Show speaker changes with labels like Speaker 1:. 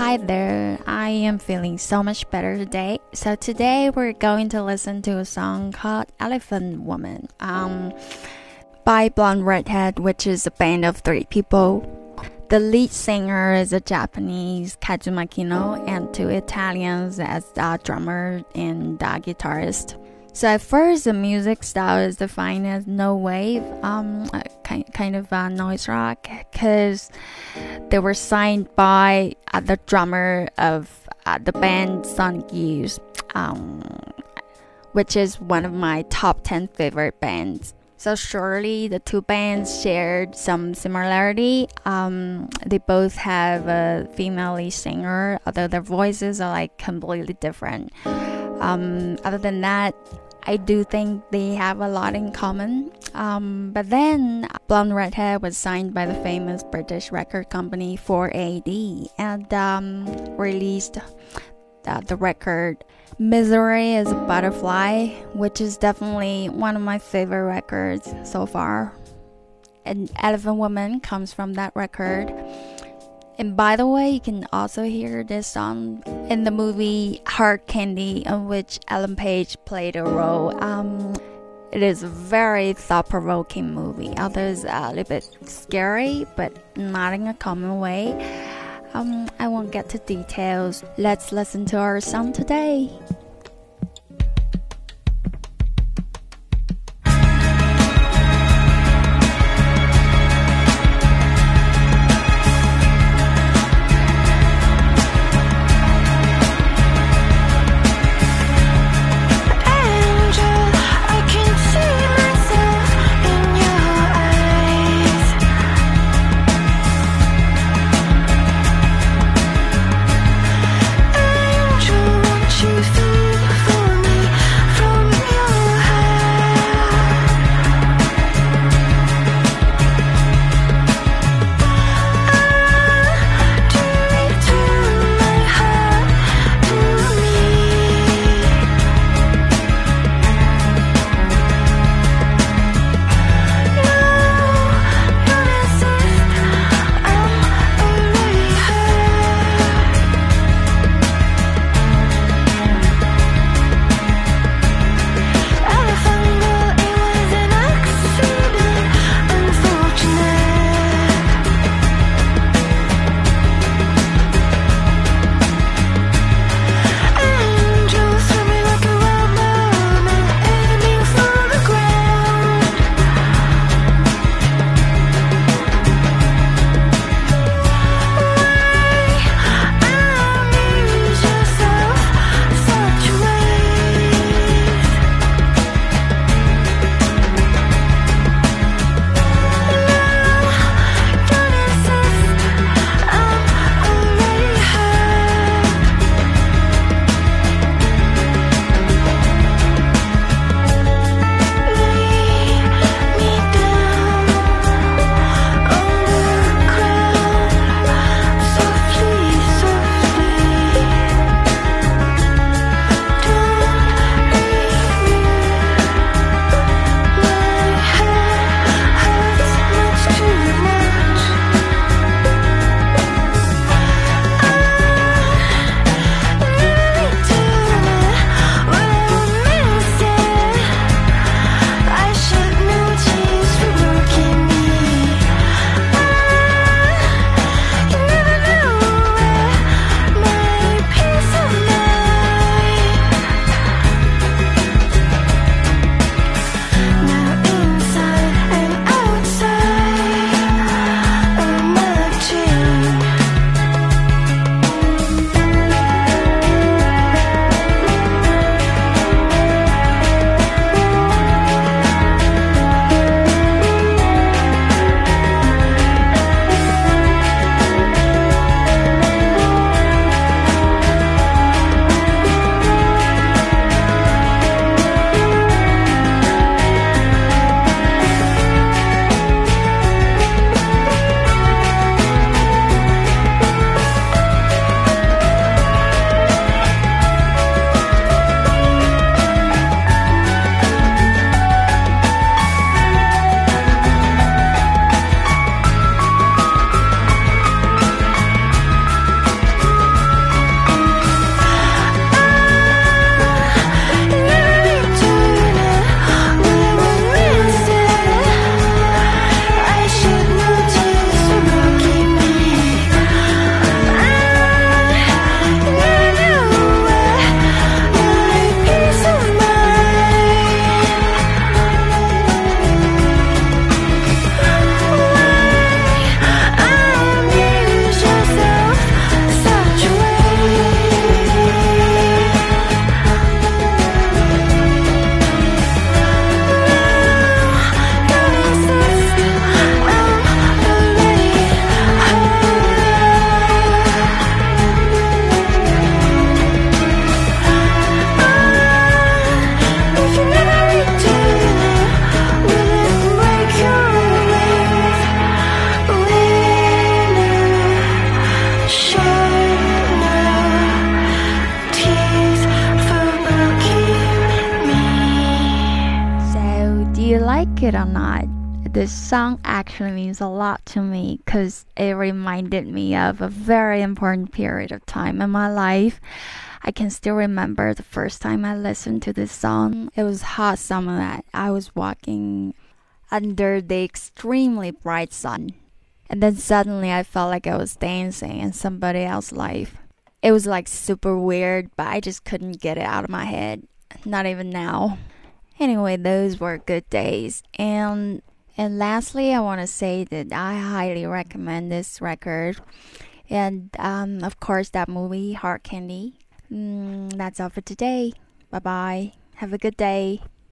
Speaker 1: Hi there, I am feeling so much better today. So today we're going to listen to a song called Elephant Woman um, by Blonde Redhead, which is a band of three people. The lead singer is a Japanese Kazu Makino and two Italians as a drummer and a guitarist. So at first, the music style is defined as no wave, um, kind kind of uh, noise rock, because they were signed by uh, the drummer of uh, the band Sonic Youth, um, which is one of my top ten favorite bands. So surely the two bands shared some similarity. Um, they both have a female lead singer, although their voices are like completely different. Um, other than that, I do think they have a lot in common. Um, but then Blonde Redhead was signed by the famous British record company 4AD and um, released uh, the record Misery is a Butterfly, which is definitely one of my favorite records so far. And Elephant Woman comes from that record. And by the way, you can also hear this song in the movie Hard Candy, in which Ellen Page played a role. Um, it is a very thought-provoking movie. Although it's a little bit scary, but not in a common way. Um, I won't get to details. Let's listen to our song today. Like it or not, this song actually means a lot to me because it reminded me of a very important period of time in my life. I can still remember the first time I listened to this song. It was hot summer that I was walking under the extremely bright sun. And then suddenly I felt like I was dancing in somebody else's life. It was like super weird, but I just couldn't get it out of my head. Not even now. Anyway, those were good days. And and lastly, I want to say that I highly recommend this record. And um, of course, that movie, Hard Candy. Mm, that's all for today. Bye bye. Have a good day.